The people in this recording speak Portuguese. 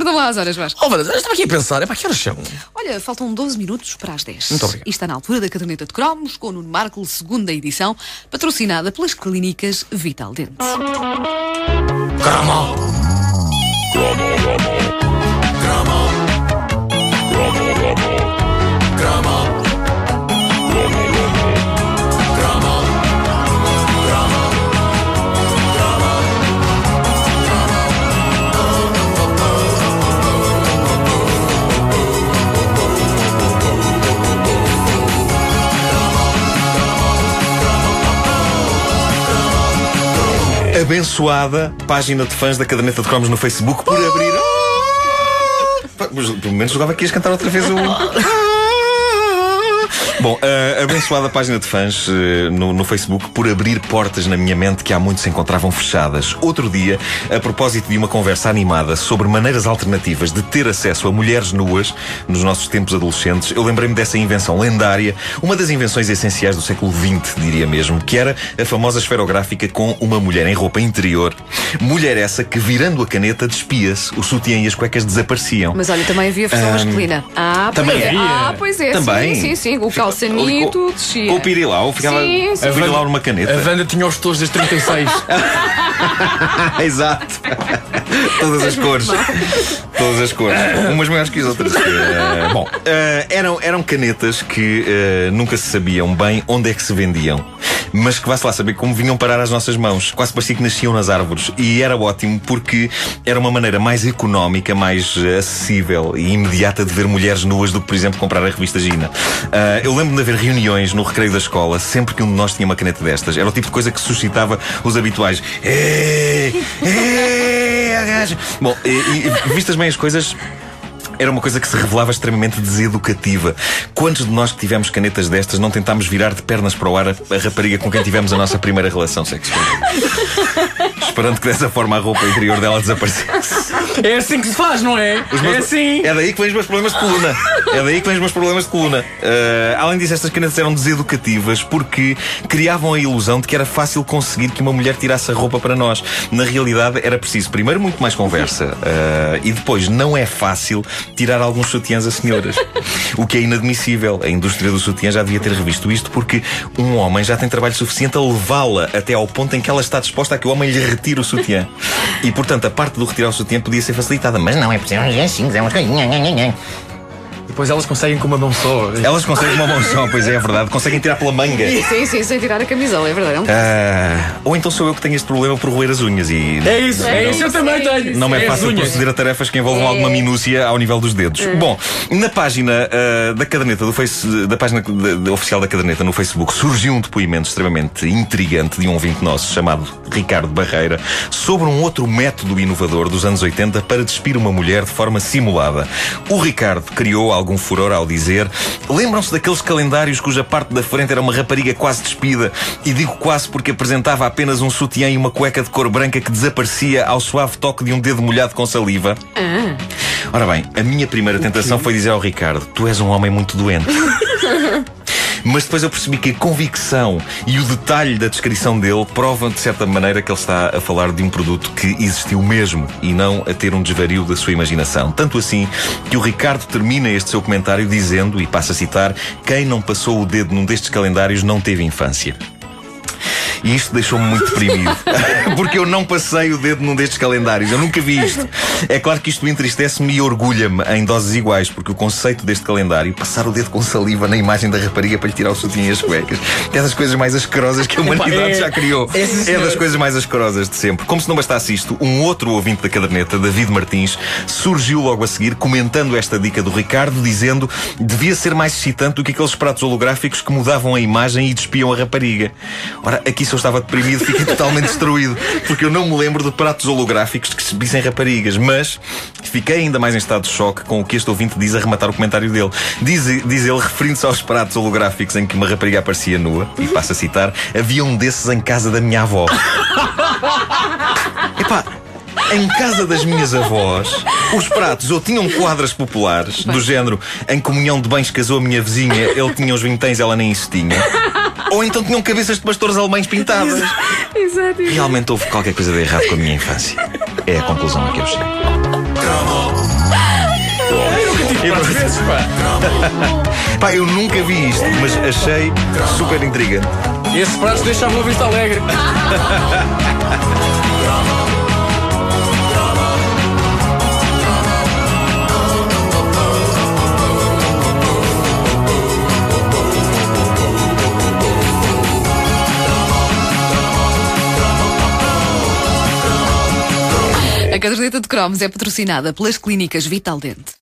Perdão lá as horas, Vasco. Oh, Vanessa, eu estava aqui a pensar, é para que horas são? Olha, faltam 12 minutos para as 10. Muito obrigado. E está na altura da caderneta de cromos com o Nuno Marco, segunda edição, patrocinada pelas clínicas Vital Dente. Caramba! Abençoada página de fãs da caderneta de cromos no Facebook por abrir. Pá, mas Pelo menos jogava que ias cantar outra vez o. Bom, a abençoada página de fãs eh, no, no Facebook por abrir portas na minha mente que há muito se encontravam fechadas. Outro dia, a propósito de uma conversa animada sobre maneiras alternativas de ter acesso a mulheres nuas nos nossos tempos adolescentes, eu lembrei-me dessa invenção lendária, uma das invenções essenciais do século XX, diria mesmo, que era a famosa esferográfica com uma mulher em roupa interior. Mulher essa que, virando a caneta, despia-se, o sutiã e as cuecas desapareciam. Mas olha, também havia versão masculina. Ah, também pois é. havia. Ah, pois é. Também. Sim, sim, sim. O calçanito descia. Com o pirilau, ficava Sim, sim. a pirilau numa caneta. A Wanda tinha os tons das 36. Exato. Todas as cores. Todas as cores. Umas maiores que as outras. Eh, bom, eh, eram, eram canetas que eh, nunca se sabiam bem onde é que se vendiam. Mas que vá-se lá saber como vinham parar às nossas mãos. Quase parecia que nasciam nas árvores. E era ótimo porque era uma maneira mais económica, mais eh, acessível e imediata de ver mulheres nuas do que, por exemplo, comprar a revista Gina. Ah, eu lembro de haver reuniões no recreio da escola, sempre que um de nós tinha uma caneta destas. Era o tipo de coisa que suscitava os habituais. Bom, e, e vistas bem as coisas. Era uma coisa que se revelava extremamente deseducativa. Quantos de nós que tivemos canetas destas não tentámos virar de pernas para o ar a, rapariga com quem tivemos a nossa primeira relação sexual? Esperando que dessa forma a roupa interior dela desaparecesse. É assim que se faz, não é? Os É meus- assim. É daí que vêm os meus problemas de coluna. É daí que vêm os meus problemas de coluna. Ah, além disso, estas canetas eram deseducativas porque criavam a ilusão de que era fácil conseguir que uma mulher tirasse a roupa para nós. Na realidade, era preciso primeiro muito mais conversa ah, e depois não é fácil tirar alguns sutiãs a senhoras. O que é inadmissível. A indústria do sutiã já devia ter revisto isto porque um homem já tem trabalho suficiente a levá-la até ao ponto em que ela está disposta a que o homem lhe retire o sutiã. E portanto, a parte do retirar o sutiã podia ser facilitada, mas não é preciso. É assim, é coisinhas. Depois elas conseguem com uma mão só. Elas conseguem uma mão só, pois é, é verdade. Conseguem tirar pela manga. Sim, sim, sem tirar a camisola, é verdade. É um... Ah, ou então sou eu que tenho este problema por roer as unhas e. É isso, é Não- isso, eu também tenho. Não me é as fácil unhas. proceder a tarefas que envolvam É. alguma minúcia ao nível dos dedos. Bom, na página ah, da caderneta do face, da página da- da oficial da caderneta no Facebook surgiu um depoimento extremamente intrigante de um ouvinte nosso chamado Ricardo Barreira sobre um outro método inovador dos anos 80 para despir uma mulher de forma simulada. O Ricardo criou algum furor ao dizer: Lembram-se daqueles calendários cuja parte da frente era uma rapariga quase despida? E digo quase porque apresentava apenas um sutiã e uma cueca de cor branca que desaparecia ao suave toque de um dedo molhado com saliva. Ah. Ora bem, a minha primeira tentação foi dizer ao Ricardo: Tu és um homem muito doente. Mas depois eu percebi que a convicção e o detalhe da descrição dele provam de certa maneira que ele está a falar de um produto que existiu mesmo e não a ter um desvario da sua imaginação. Tanto assim que o Ricardo termina este seu comentário dizendo, e passa a citar: Quem não passou o dedo num destes calendários não teve infância. E isto deixou-me muito deprimido. Porque eu não passei o dedo num destes calendários. Eu nunca vi isto. É claro que isto entristece-me e orgulha-me em doses iguais, porque o conceito deste calendário, passar o dedo com saliva na imagem da rapariga para lhe tirar o sutiã e as cuecas, é das coisas mais asquerosas que a humanidade é- já criou. é, É das coisas mais asquerosas de sempre. Como se não bastasse isto, um outro ouvinte da caderneta, David Martins, surgiu logo a seguir comentando esta dica do Ricardo, dizendo devia ser mais excitante do que aqueles pratos holográficos que mudavam a imagem e despiam a rapariga. Ora, aqui eu estava deprimido, fiquei totalmente destruído, porque eu não me lembro de pratos holográficos que se despissem raparigas, mas fiquei ainda mais em estado de choque com o que este ouvinte diz a rematar o comentário dele. Diz, diz ele, referindo-se aos pratos holográficos em que uma rapariga aparecia nua, e passa a citar, havia um desses em casa da minha avó. Epá, em casa das minhas avós, os pratos ou tinham quadras populares, do género em comunhão de bens casou a minha vizinha, ele tinha os vinténs, ela nem isso tinha. Ou então tinham cabeças de pastores alemães pintadas. Exato. Realmente houve qualquer coisa de errado com a minha infância. É a conclusão a que eu chego. quatro vezes, pá. Pá, eu nunca vi isto, mas achei super intrigante. Esses pratos deixavam a vista alegre. A caderneta de cromos é patrocinada pelas clínicas Vital Dente.